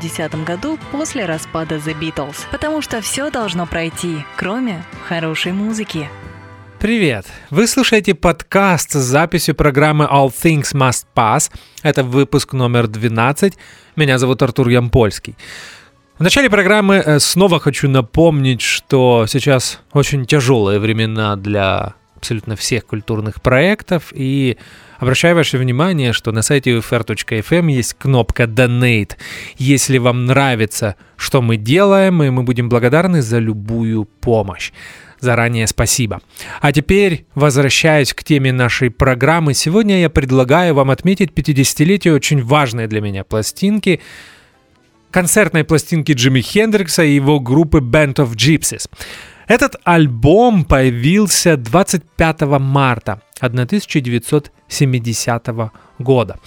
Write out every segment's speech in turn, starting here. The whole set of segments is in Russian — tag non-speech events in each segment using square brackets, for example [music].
1970 году после распада The Beatles. Потому что все должно пройти, кроме хорошей музыки. Привет! Вы слушаете подкаст с записью программы All Things Must Pass. Это выпуск номер 12. Меня зовут Артур Ямпольский. В начале программы э, снова хочу напомнить, что сейчас очень тяжелые времена для абсолютно всех культурных проектов, и Обращаю ваше внимание, что на сайте ufr.fm есть кнопка Donate. Если вам нравится, что мы делаем, и мы будем благодарны за любую помощь. Заранее спасибо. А теперь, возвращаясь к теме нашей программы, сегодня я предлагаю вам отметить 50-летие очень важной для меня пластинки, концертной пластинки Джимми Хендрикса и его группы Band of Gypsies. Этот альбом появился 25 марта 1970 года.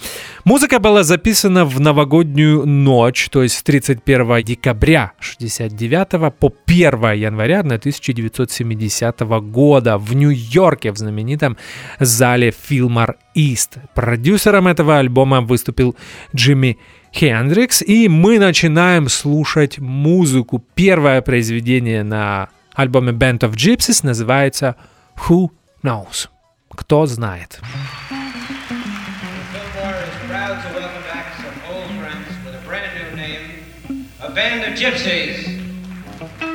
Музыка была записана в новогоднюю ночь, то есть с 31 декабря 69 по 1 января 1970 года в Нью-Йорке в знаменитом зале Филмар Ист. Продюсером этого альбома выступил Джимми Хендрикс, и мы начинаем слушать музыку. Первое произведение на альбоме Band of Gypsies называется Who Knows? Кто знает? band of gypsies.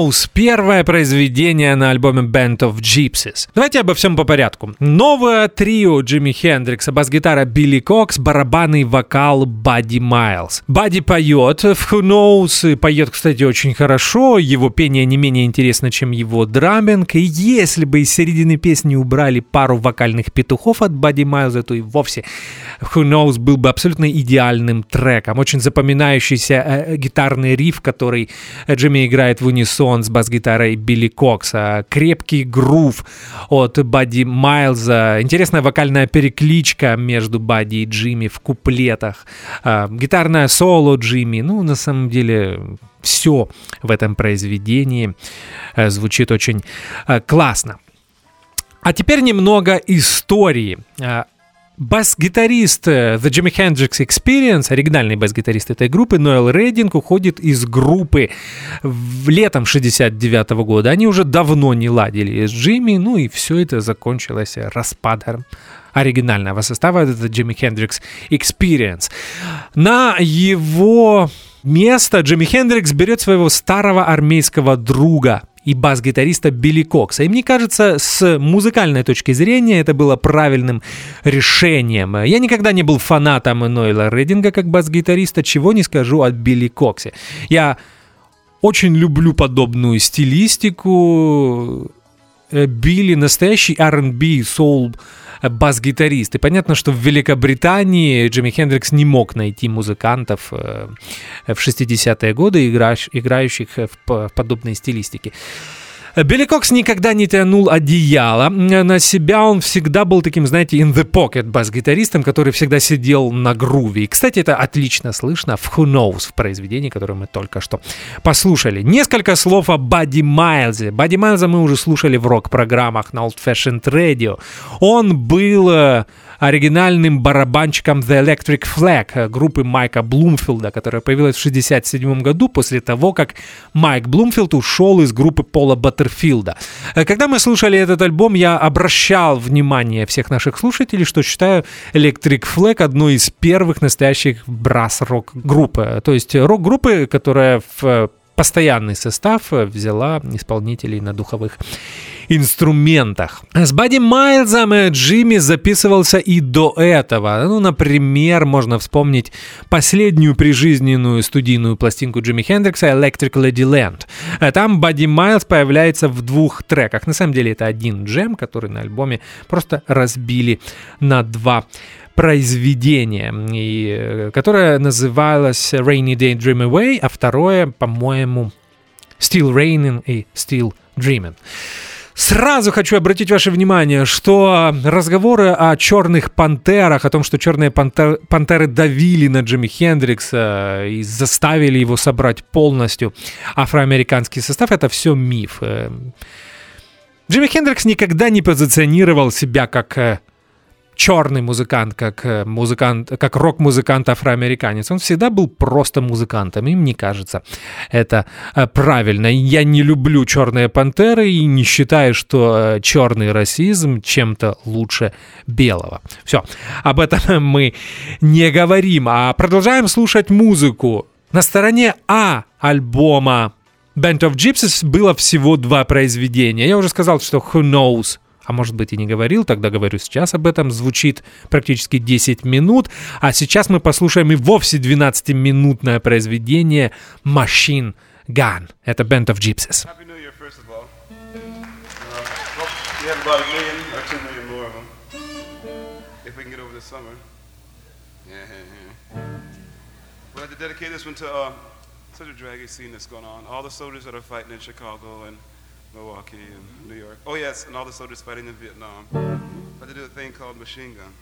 Knows — первое произведение на альбоме Band of Gypsies. Давайте обо всем по порядку. Новое трио Джимми Хендрикса, бас-гитара Билли Кокс, барабанный вокал Бадди Майлз. Бадди поет в Who Knows, и поет, кстати, очень хорошо, его пение не менее интересно, чем его драминг, и если бы из середины песни убрали пару вокальных петухов от Бадди Майлза, то и вовсе Who Knows был бы абсолютно идеальным треком. Очень запоминающийся э, гитарный риф, который Джимми играет в унисон с бас-гитарой Билли Кокса, крепкий грув от Бадди Майлза, интересная вокальная перекличка между Бадди и Джимми в куплетах, а, гитарное соло Джимми, ну, на самом деле, все в этом произведении э, звучит очень э, классно. А теперь немного истории. Бас-гитарист э, The Jimi Hendrix Experience, оригинальный бас-гитарист этой группы, Ноэл Рейдинг, уходит из группы в летом 69 -го года. Они уже давно не ладили с Джимми, ну и все это закончилось распадом оригинального состава, это Jimi Hendrix Experience. На его место Джимми Хендрикс берет своего старого армейского друга и бас-гитариста Билли Кокса. И мне кажется, с музыкальной точки зрения это было правильным решением. Я никогда не был фанатом Нойла Рединга как бас-гитариста, чего не скажу о Билли Коксе. Я очень люблю подобную стилистику. Билли настоящий R&B, соул бас-гитарист. И понятно, что в Великобритании Джимми Хендрикс не мог найти музыкантов в 60-е годы, играющих в подобной стилистике. Билли никогда не тянул одеяло на себя, он всегда был таким, знаете, in the pocket бас-гитаристом, который всегда сидел на груве. И, кстати, это отлично слышно в Who Knows, в произведении, которое мы только что послушали. Несколько слов о Бадди Майлзе. Бадди Майлза мы уже слушали в рок-программах на Old Fashioned Radio. Он был э, оригинальным барабанщиком The Electric Flag э, группы Майка Блумфилда, которая появилась в 1967 году после того, как Майк Блумфилд ушел из группы Пола Баттерфилда. Э, когда мы слушали этот альбом, я обращал внимание всех наших слушателей, что считаю Electric Flag одной из первых настоящих брас-рок группы. То есть рок-группы, которая в постоянный состав взяла исполнителей на духовых инструментах. С Бадди Майлзом Джимми записывался и до этого. Ну, например, можно вспомнить последнюю прижизненную студийную пластинку Джимми Хендрикса «Electric Ladyland». Там Бадди Майлз появляется в двух треках. На самом деле это один джем, который на альбоме просто разбили на два произведение, и, которое называлось Rainy Day Dream Away, а второе, по-моему, Still Raining и Still Dreaming. Сразу хочу обратить ваше внимание, что разговоры о черных пантерах, о том, что черные пантер, пантеры давили на Джимми Хендрикса и заставили его собрать полностью афроамериканский состав, это все миф. Джимми Хендрикс никогда не позиционировал себя как э, черный музыкант, как э, музыкант, как рок-музыкант афроамериканец. Он всегда был просто музыкантом, и мне кажется, это э, правильно. Я не люблю черные пантеры и не считаю, что э, черный расизм чем-то лучше белого. Все, об этом [laughs] мы не говорим, а продолжаем слушать музыку. На стороне А альбома Band of Gypsies было всего два произведения. Я уже сказал, что Who Knows а может быть и не говорил, тогда говорю сейчас об этом, звучит практически 10 минут, а сейчас мы послушаем и вовсе 12-минутное произведение «Machine Gun». Это Band of Gypsies. Uh. We'd like to dedicate this one to uh, such a draggy scene that's going on. All the soldiers that are fighting in Chicago and Milwaukee and New York. Oh yes, and all the soldiers fighting in Vietnam. I had to do a thing called machine gun.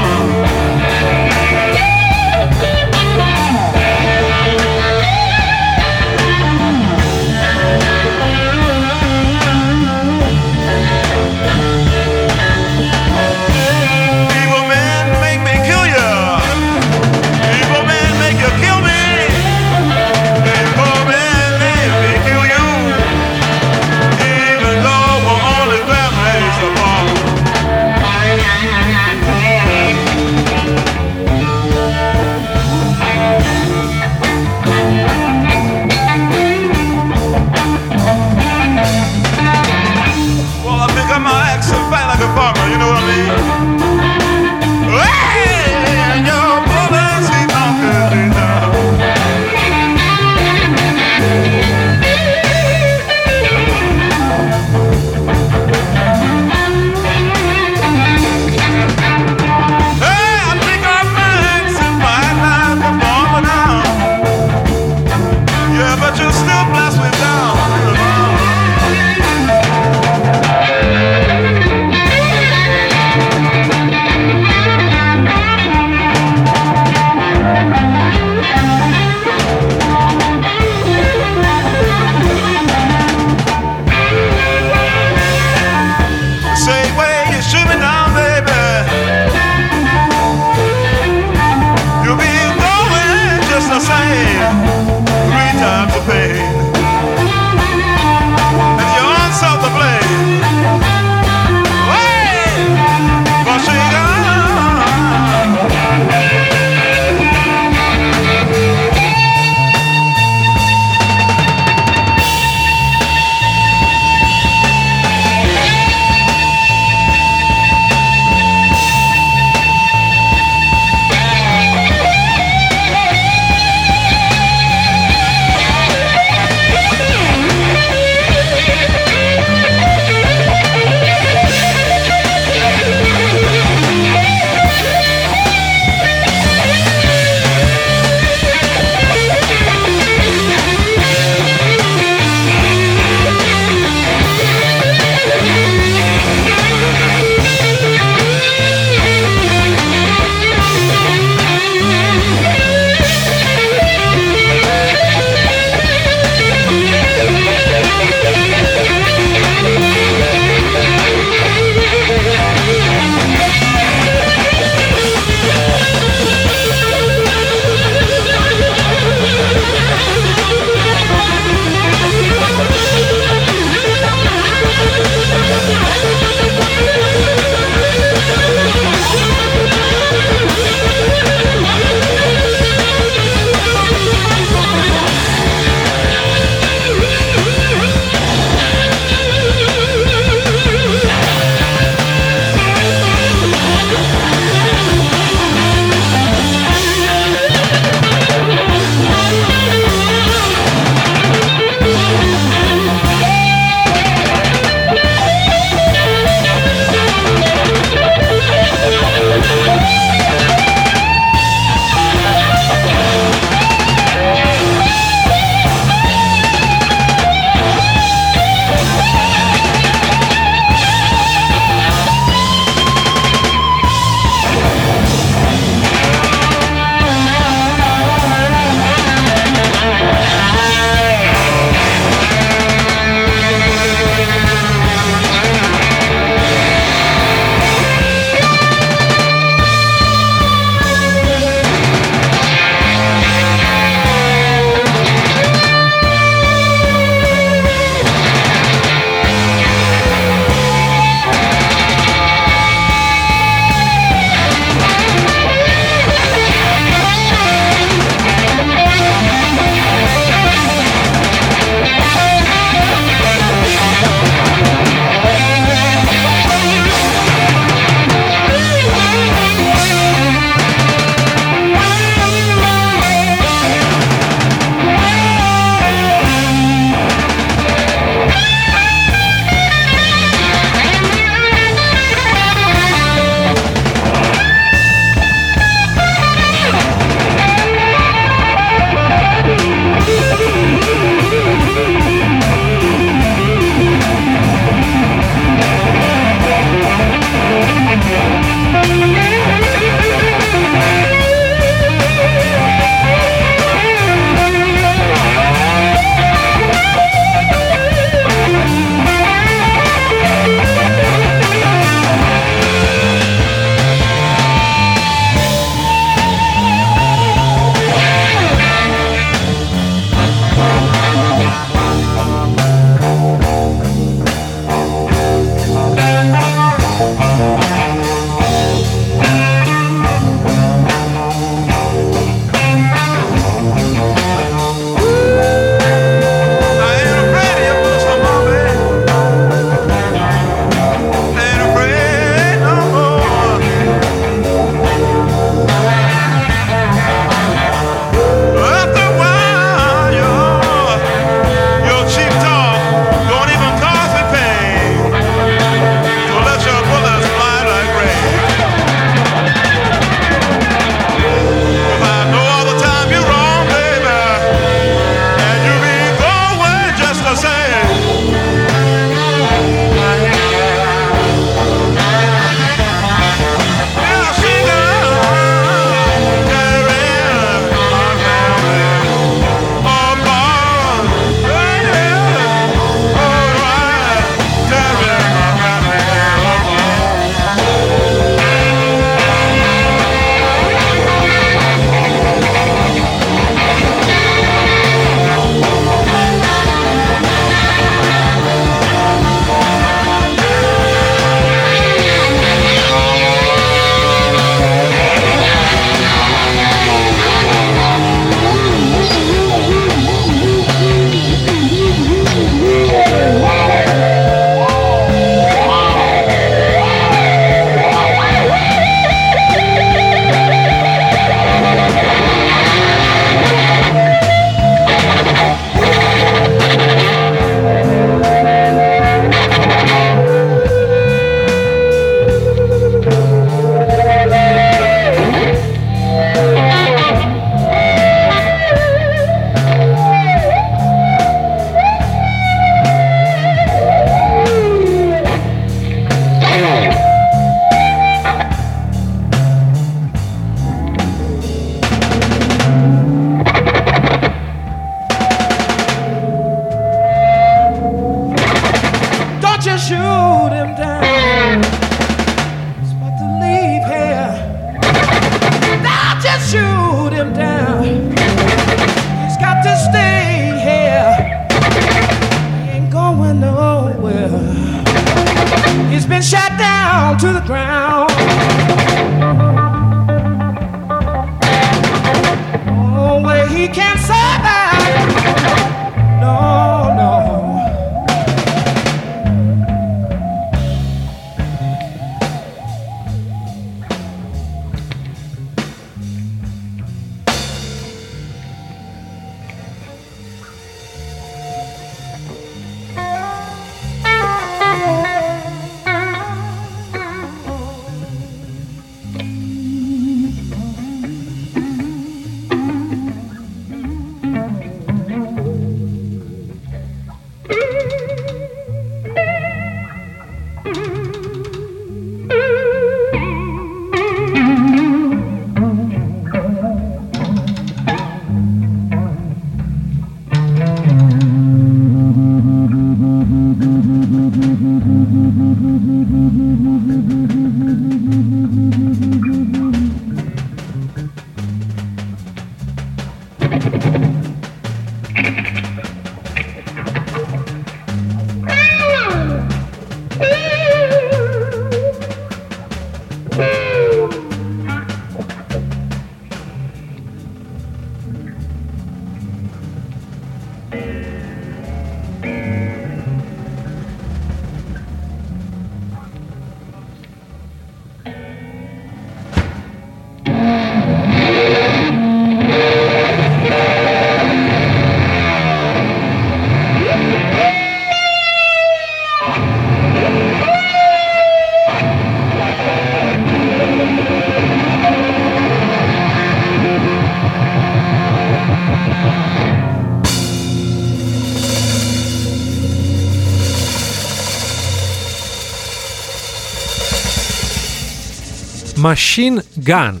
Machine Gun.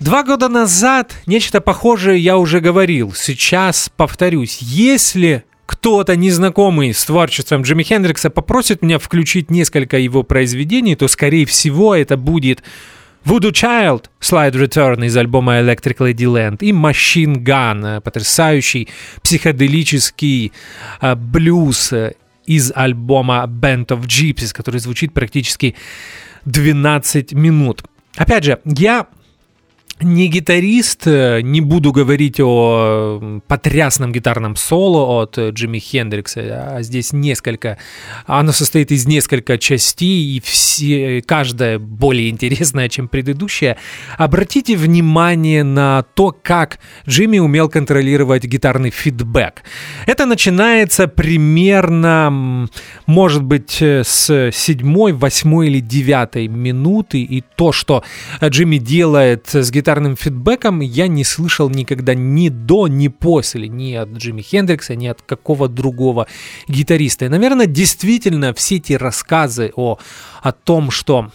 Два года назад нечто похожее я уже говорил. Сейчас повторюсь. Если кто-то незнакомый с творчеством Джимми Хендрикса попросит меня включить несколько его произведений, то, скорее всего, это будет Voodoo Child, Slide Return из альбома Electric Ladyland и Machine Gun, потрясающий психоделический э, блюз из альбома Band of Gypsies, который звучит практически 12 минут. Опять же, я не гитарист, э, не буду говорить о потрясном гитарном соло от Джимми Хендрикса, а здесь несколько, оно состоит из нескольких частей, и все, каждая более интересная, чем предыдущая. Обратите внимание на то, как Джимми умел контролировать гитарный фидбэк. Это начинается примерно, может быть, с седьмой, восьмой или девятой минуты, и то, что Джимми делает с гитарой гитарным фидбэком я не слышал никогда ни до, ни после, ни от Джимми Хендрикса, ни от какого другого гитариста. И, наверное, действительно все эти рассказы о, о том, что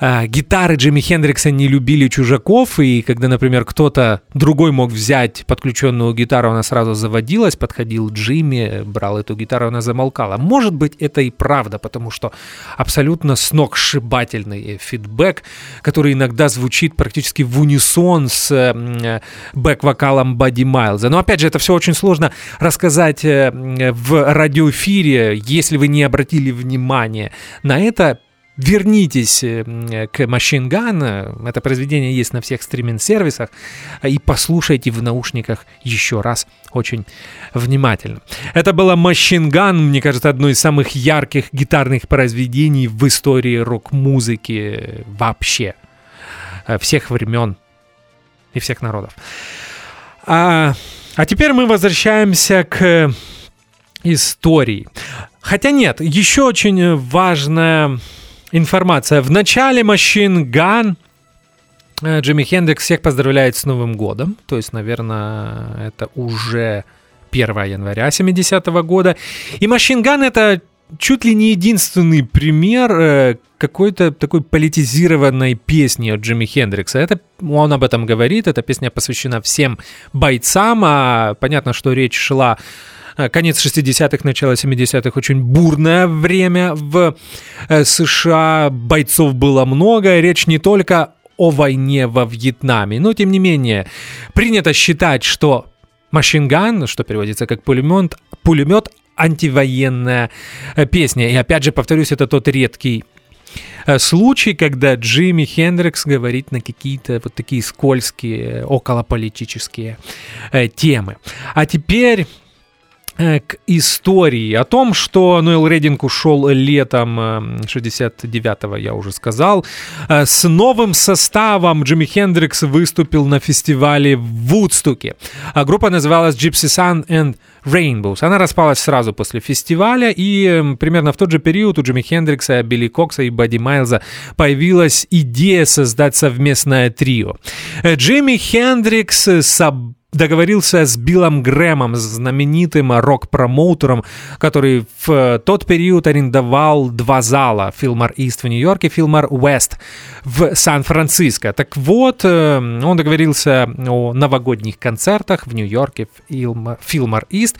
э, гитары Джимми Хендрикса не любили чужаков, и когда, например, кто-то другой мог взять подключенную гитару, она сразу заводилась, подходил Джимми, брал эту гитару, она замолкала. Может быть, это и правда, потому что абсолютно сногсшибательный фидбэк, который иногда звучит практически в унисон с э, бэк-вокалом Бадди Майлза. Но, опять же, это все очень сложно рассказать э, в радиоэфире, если вы не обратили внимания на это вернитесь э, к Machine Gun, это произведение есть на всех стриминг-сервисах, и послушайте в наушниках еще раз очень внимательно. Это была Machine Gun, мне кажется, одно из самых ярких гитарных произведений в истории рок-музыки вообще, э, всех времен и всех народов. А, а теперь мы возвращаемся к истории. Хотя нет, еще очень важная информация. В начале Machine Gun э, Джимми Хендрикс всех поздравляет с Новым годом. То есть, наверное, это уже 1 января 70-го года. И Machine Gun это чуть ли не единственный пример э, какой-то такой политизированной песни от Джимми Хендрикса. Это, он об этом говорит, эта песня посвящена всем бойцам, а понятно, что речь шла конец 60-х, начало 70-х очень бурное время в э, США. Бойцов было много. Речь не только о войне во Вьетнаме. Но, тем не менее, принято считать, что машинган, что переводится как пулемет, пулемет антивоенная э, песня. И опять же, повторюсь, это тот редкий случай, когда Джимми Хендрикс говорит на какие-то вот такие скользкие околополитические темы. А теперь Э, к истории о том, что Ноэл Рейдинг ушел летом 69-го, э, я уже сказал. Э, с новым составом Джимми Хендрикс выступил на фестивале в Вудстуке. Группа называлась Gypsy Sun and Rainbows. Она распалась сразу после фестиваля, и примерно в тот же период у Джимми Хендрикса, Билли Кокса и Бадди Майлза появилась идея создать совместное трио. Джимми Хендрикс собрал договорился с Биллом Грэмом, знаменитым рок-промоутером, который в тот период арендовал два зала, Филмар Ист в Нью-Йорке, Филмар Уэст в Сан-Франциско. Так вот, э, он договорился о новогодних концертах в Нью-Йорке, в Филмар Ист.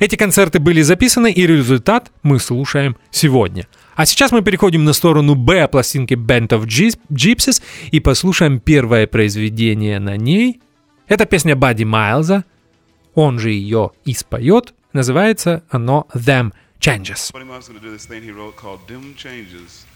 Эти концерты были записаны, и результат мы слушаем сегодня. А сейчас мы переходим на сторону Б пластинки Band of Gypsies и послушаем первое произведение на ней — эта песня Бадди Майлза, он же ее и споет, называется оно «Them Changes». changes.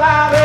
loud.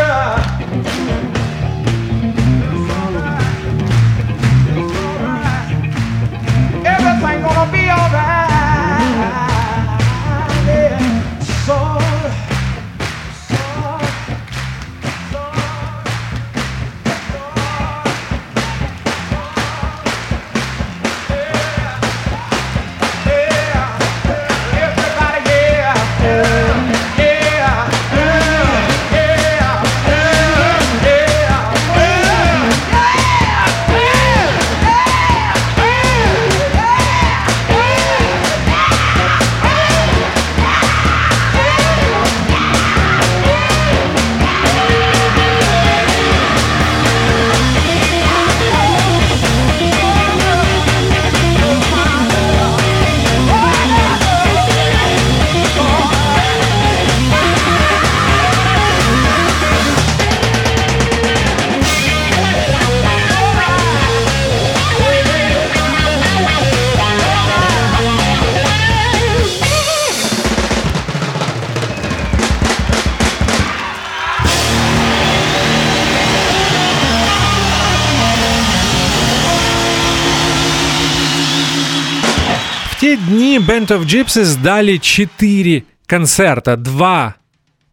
Band of Gypsies дали 4 концерта. 2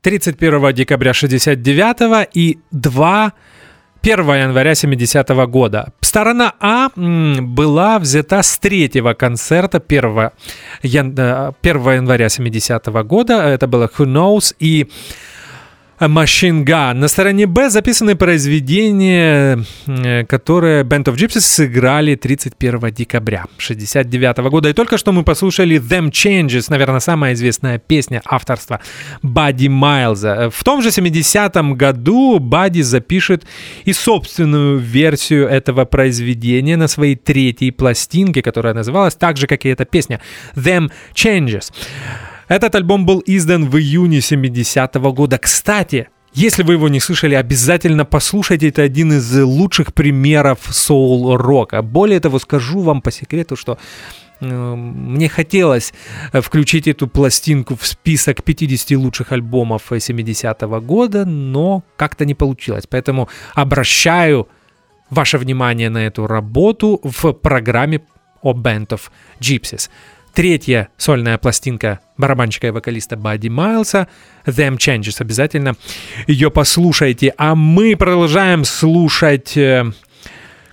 31 декабря 69 и 2 1 января 70 -го года. Сторона А была взята с третьего концерта 1, ян... 1 э, января 70 -го года. Это было Who Knows и Machine Gun. На стороне Б записаны произведения, э, которые Band of Gypsies сыграли 31 декабря 69 года. И только что мы послушали Them Changes, наверное, самая известная песня авторства Бадди Майлза. В том же 70-м году Бадди запишет и собственную версию этого произведения на своей третьей пластинке, которая называлась так же, как и эта песня Them Changes. Этот альбом был издан в июне 70-го года. Кстати, если вы его не слышали, обязательно послушайте. Это один из лучших примеров соул-рока. Более того, скажу вам по секрету, что э, мне хотелось включить эту пластинку в список 50 лучших альбомов 70-го года, но как-то не получилось. Поэтому обращаю ваше внимание на эту работу в программе о Band of Gypsies третья сольная пластинка барабанщика и вокалиста Бадди Майлса Them Changes. Обязательно ее послушайте. А мы продолжаем слушать э,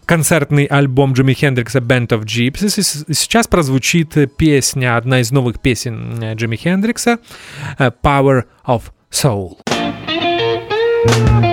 концертный альбом Джимми Хендрикса Band of Gypsies. Сейчас прозвучит песня, одна из новых песен э, Джимми Хендрикса э, Power of Soul. thank you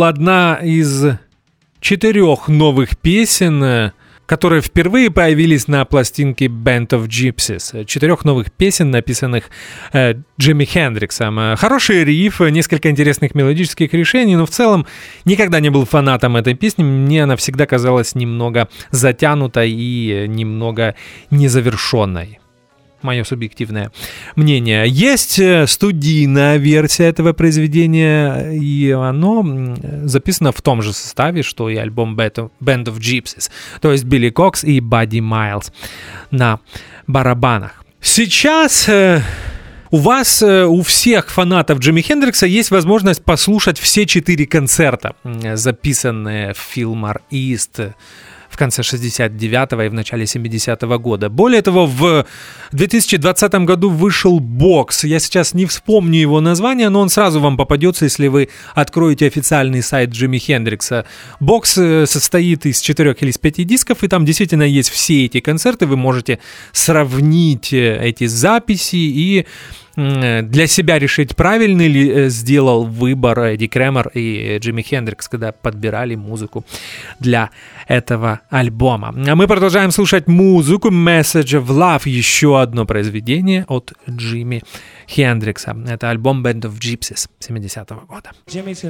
Soul одна из четырех новых песен, которые впервые появились на пластинке Band of Gypsies. Четырех новых песен, написанных э, Джимми Хендриксом. Хороший риф, несколько интересных мелодических решений, но в целом никогда не был фанатом этой песни. Мне она всегда казалась немного затянутой и немного незавершенной мое субъективное мнение. Есть э, студийная версия этого произведения, и оно записано в том же составе, что и альбом Band of Gypsies, то есть Билли Кокс и Бадди Майлз на барабанах. Сейчас э, у вас, э, у всех фанатов Джимми Хендрикса есть возможность послушать все четыре концерта, записанные в Филмар Ист конце 69-го и в начале 70-го года. Более того, в 2020 году вышел бокс. Я сейчас не вспомню его название, но он сразу вам попадется, если вы откроете официальный сайт Джимми Хендрикса. Бокс э, состоит из четырех или из пяти дисков, и там действительно есть все эти концерты. Вы можете сравнить э, эти записи и для себя решить, правильный ли э, сделал выбор Эдди Кремер и Джимми Хендрикс, когда подбирали музыку для этого альбома. А мы продолжаем слушать музыку Message of Love, еще одно произведение от Джимми Хендрикса. Это альбом Band of Gypsies 70-го года. Jimmy's.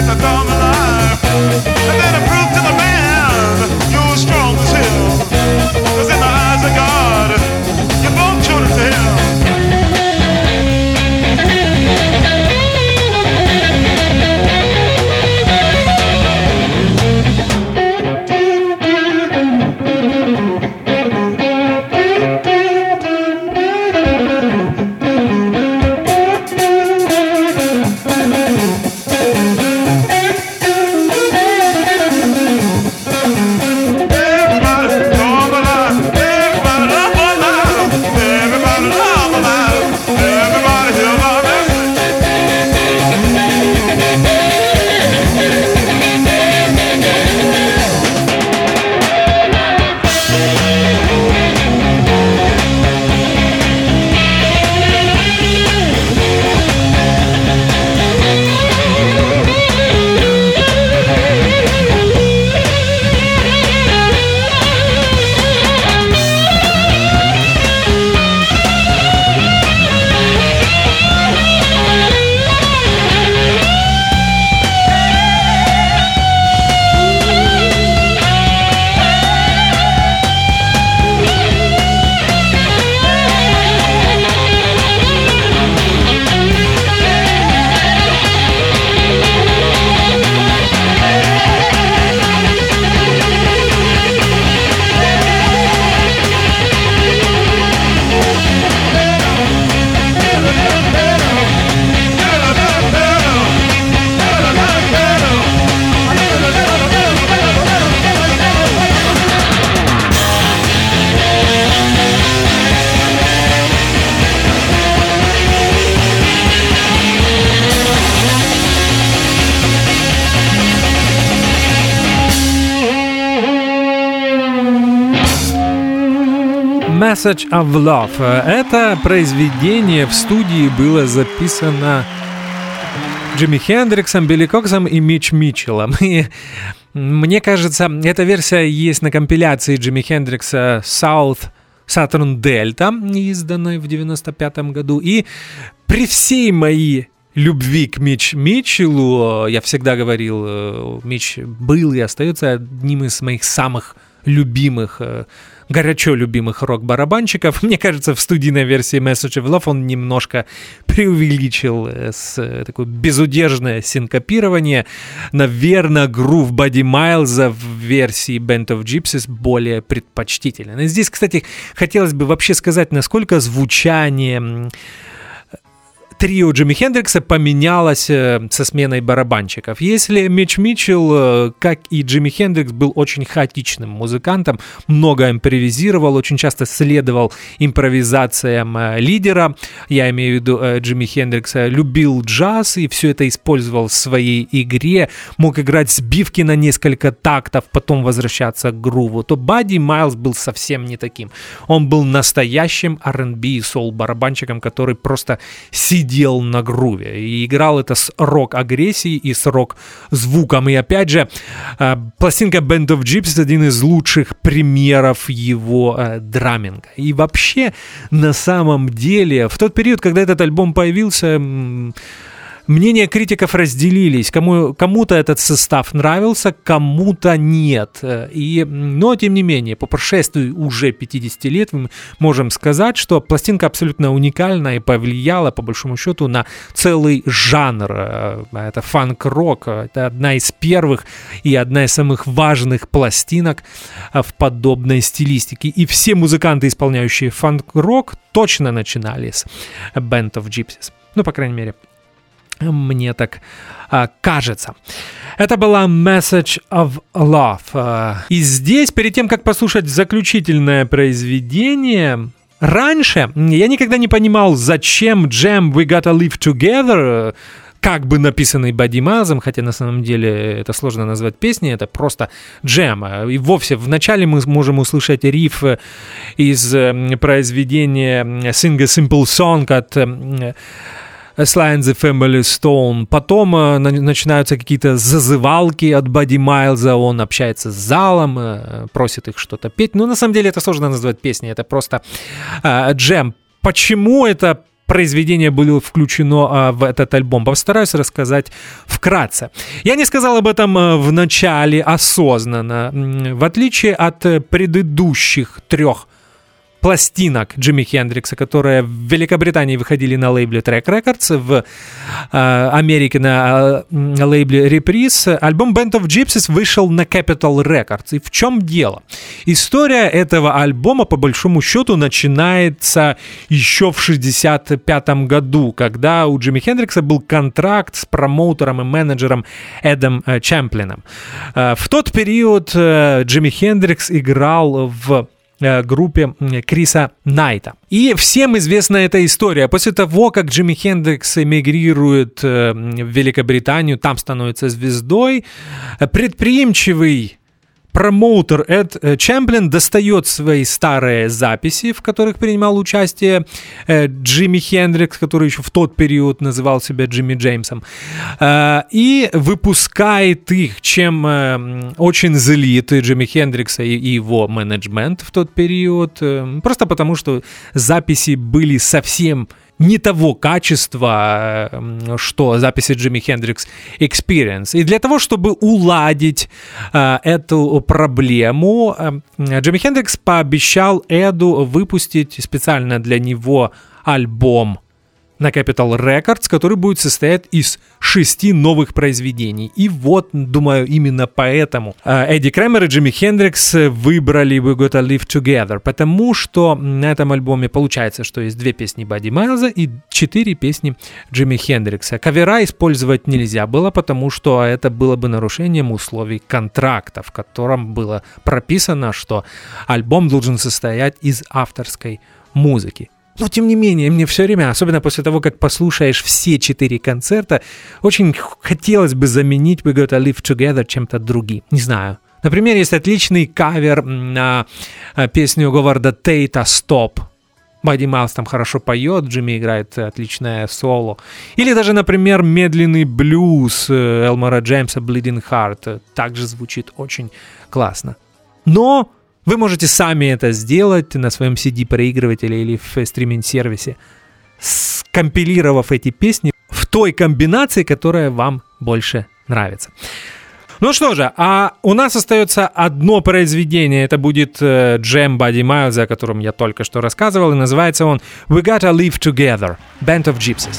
with a thumb. Message of Love. Это произведение в студии было записано Джимми Хендриксом, Билли Коксом и Мич Митчеллом. И мне кажется, эта версия есть на компиляции Джимми Хендрикса South Saturn Delta, изданной в 95 году. И при всей моей любви к Мич Митчеллу, я всегда говорил, э, Мич был и остается одним из моих самых любимых э, горячо любимых рок-барабанщиков. Мне кажется, в студийной версии Message of Love он немножко преувеличил э, с э, такое безудержное синкопирование. Наверное, грув Бадди Майлза в версии Band of Gypsies более предпочтителен. И здесь, кстати, хотелось бы вообще сказать, насколько звучание трио Джимми Хендрикса поменялось э, со сменой барабанщиков. Если Мич Митчелл, э, как и Джимми Хендрикс, был очень хаотичным музыкантом, много импровизировал, очень часто следовал импровизациям э, лидера, я имею в виду Джимми Хендрикса, любил джаз и все это использовал в своей игре, мог играть сбивки на несколько тактов, потом возвращаться к груву, то Бадди Майлз был совсем не таким. Он был настоящим R&B и соул-барабанщиком, который просто сидел сидел на груве. И играл это с рок-агрессией и с рок-звуком. И опять же, э, пластинка Band of Gypsy один из лучших примеров его э, драминга. И вообще, на самом деле, в тот период, когда этот альбом появился, Мнения критиков разделились. Кому, кому-то этот состав нравился, кому-то нет. И, но, тем не менее, по прошествии уже 50 лет мы можем сказать, что пластинка абсолютно уникальна и повлияла, по большому счету, на целый жанр. Это фанк-рок. Это одна из первых и одна из самых важных пластинок в подобной стилистике. И все музыканты, исполняющие фанк-рок, точно начинали с Band of Gypsies. Ну, по крайней мере, мне так а, кажется. Это была Message of Love. А, и здесь, перед тем, как послушать заключительное произведение, раньше я никогда не понимал, зачем Jam We Gotta Live Together как бы написанный Бадди Мазом, хотя на самом деле это сложно назвать песней, это просто джем. И вовсе вначале мы можем услышать риф из произведения Sing a Simple Song от Sly the Family Stone. Потом э, начинаются какие-то зазывалки от Бадди Майлза, он общается с залом, э, просит их что-то петь. Но на самом деле это сложно назвать песней, это просто э, джем. Почему это произведение было включено в этот альбом. Постараюсь рассказать вкратце. Я не сказал об этом в начале осознанно. В отличие от предыдущих трех пластинок Джимми Хендрикса, которые в Великобритании выходили на лейбле Track Records, в э, Америке на э, лейбле Reprise, альбом Band of Gypsies вышел на Capitol Records. И в чем дело? История этого альбома, по большому счету, начинается еще в 65 году, когда у Джимми Хендрикса был контракт с промоутером и менеджером Эдом э, Чемплином. В тот период Джимми Хендрикс играл в группе Криса Найта. И всем известна эта история. После того, как Джимми Хендрикс эмигрирует э, в Великобританию, там становится звездой, предприимчивый промоутер Эд э, Чемплин достает свои старые записи, в которых принимал участие э, Джимми Хендрикс, который еще в тот период называл себя Джимми Джеймсом, э, и выпускает их, чем очень злит Джимми Хендрикса и его менеджмент в тот период, просто потому что записи были совсем не того качества, что записи Джимми Хендрикс Experience. И для того, чтобы уладить э, эту проблему, э, Джимми Хендрикс пообещал Эду выпустить специально для него альбом на Capital Records, который будет состоять из шести новых произведений. И вот, думаю, именно поэтому э, Эдди Кремер и Джимми Хендрикс выбрали We Gotta Live Together, потому что на этом альбоме получается, что есть две песни Бадди Майлза и четыре песни Джимми Хендрикса. Кавера использовать нельзя было, потому что это было бы нарушением условий контракта, в котором было прописано, что альбом должен состоять из авторской музыки. Но, тем не менее, мне все время, особенно после того, как послушаешь все четыре концерта, очень хотелось бы заменить We Gotta Live Together чем-то другим. Не знаю. Например, есть отличный кавер на э, песню Говарда Тейта «Стоп». Бадди Майлз там хорошо поет, Джимми играет отличное соло. Или даже, например, медленный блюз э, Элмора Джеймса «Bleeding Heart» также звучит очень классно. Но вы можете сами это сделать на своем CD-проигрывателе или в стриминг-сервисе, скомпилировав эти песни в той комбинации, которая вам больше нравится. Ну что же, а у нас остается одно произведение. Это будет э, джем Бадди Майлза, о котором я только что рассказывал, и называется он «We Gotta Live Together» — Band of Gypsies.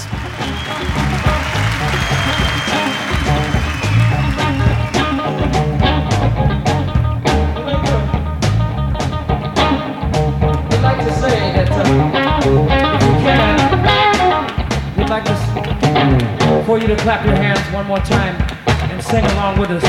To clap your hands one more time and sing along with us.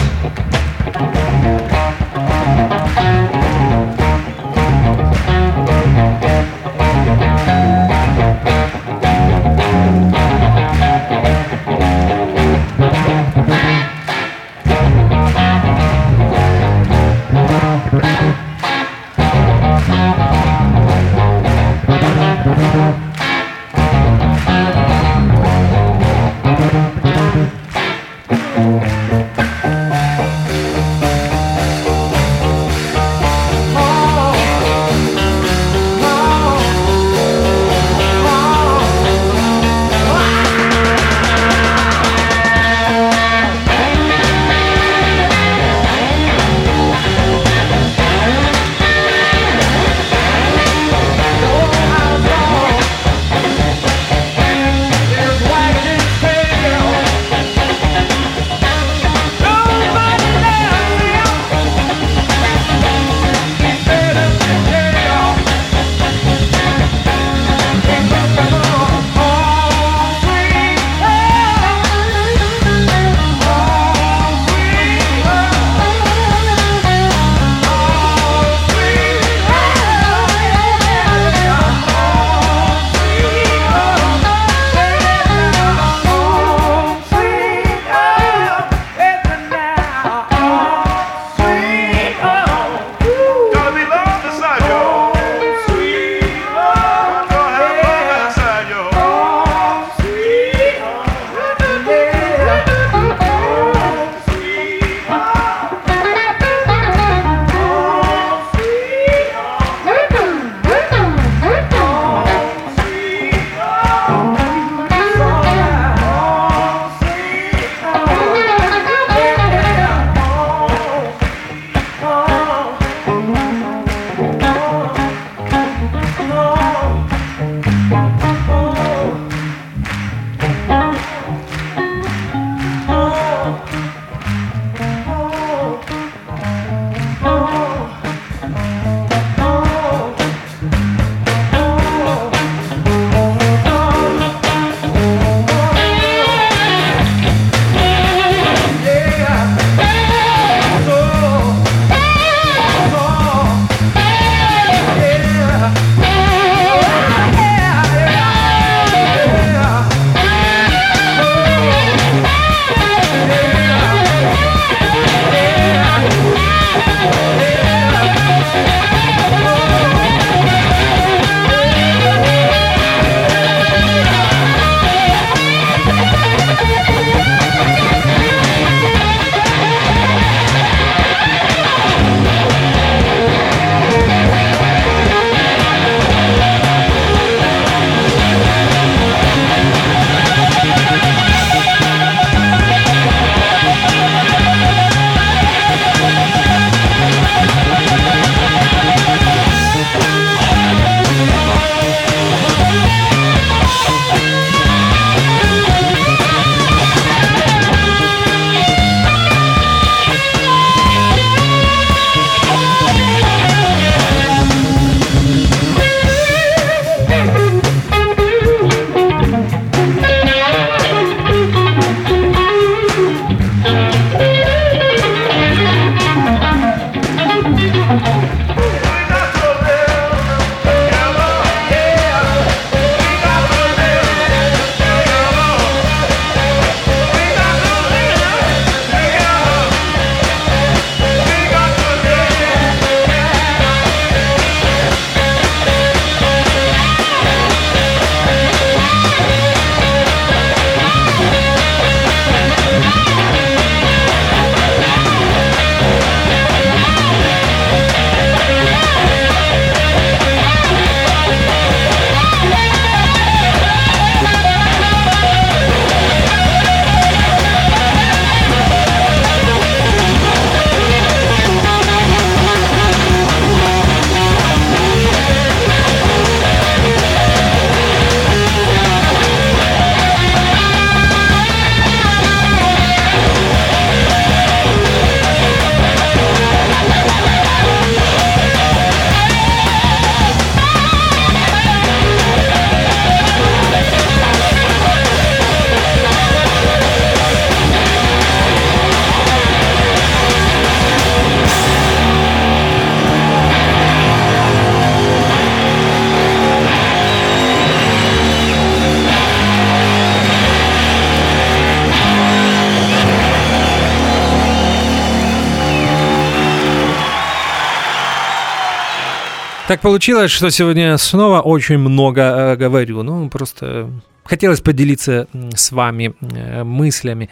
Так получилось, что сегодня снова очень много э, говорю. Ну, просто хотелось поделиться с вами э, мыслями.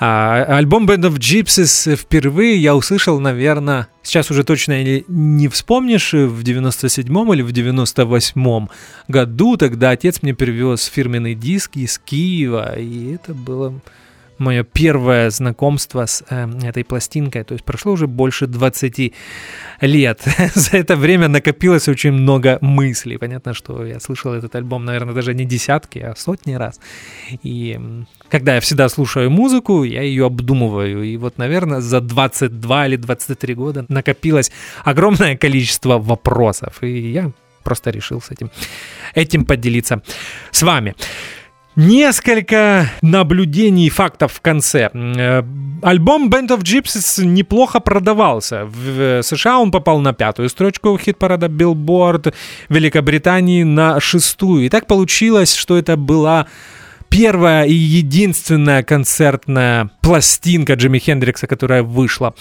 А, альбом Band of Gypsies впервые я услышал, наверное, сейчас уже точно не вспомнишь, в 97-м или в 98-м году. Тогда отец мне привез фирменный диск из Киева, и это было мое первое знакомство с э, этой пластинкой. То есть прошло уже больше 20 лет. [laughs] За это время накопилось очень много мыслей. Понятно, что я слышал этот альбом, наверное, даже не десятки, а сотни раз. И когда я всегда слушаю музыку, я ее обдумываю. И вот, наверное, за 22 или 23 года накопилось огромное количество вопросов. И я просто решил с этим, этим поделиться с вами. Несколько наблюдений и фактов в конце. Э, альбом Band of Gypsies неплохо продавался. В США он попал на пятую строчку хит-парада Billboard, в Великобритании на шестую. И так получилось, что это была первая и единственная концертная пластинка Джимми Хендрикса, которая вышла,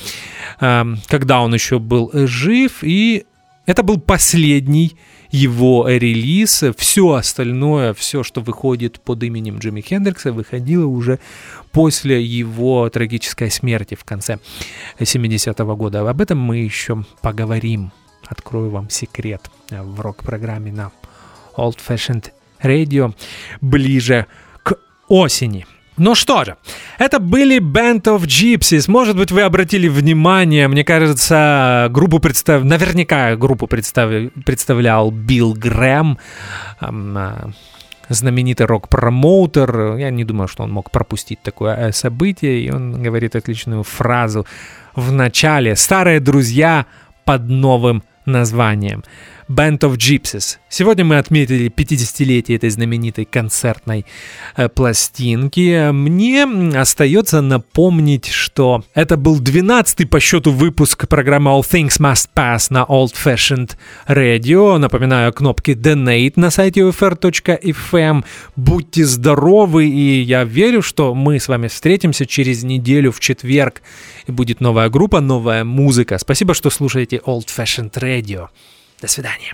эм, когда он еще был жив. И это был последний его релиз. Все остальное, все, что выходит под именем Джимми Хендрикса, выходило уже после его трагической смерти в конце 70-го года. Об этом мы еще поговорим. Открою вам секрет в рок-программе на Old Fashioned Radio ближе к осени. Ну что же, это были Band of Gypsies. Может быть, вы обратили внимание, мне кажется, группу представ... наверняка группу представ... представлял Билл Грэм, эм, знаменитый рок-промоутер. Я не думаю, что он мог пропустить такое э, событие. И он говорит отличную фразу в начале. «Старые друзья под новым названием». Band of Gypsies. Сегодня мы отметили 50-летие этой знаменитой концертной э, пластинки. Мне остается напомнить, что это был 12-й по счету выпуск программы All Things Must Pass на Old Fashioned Radio. Напоминаю, кнопки Donate на сайте ufr.fm. Будьте здоровы, и я верю, что мы с вами встретимся через неделю в четверг. И будет новая группа, новая музыка. Спасибо, что слушаете Old Fashioned Radio. До свидания.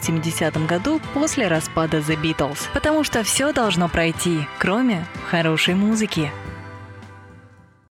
1970 году после распада The Beatles. Потому что все должно пройти, кроме хорошей музыки.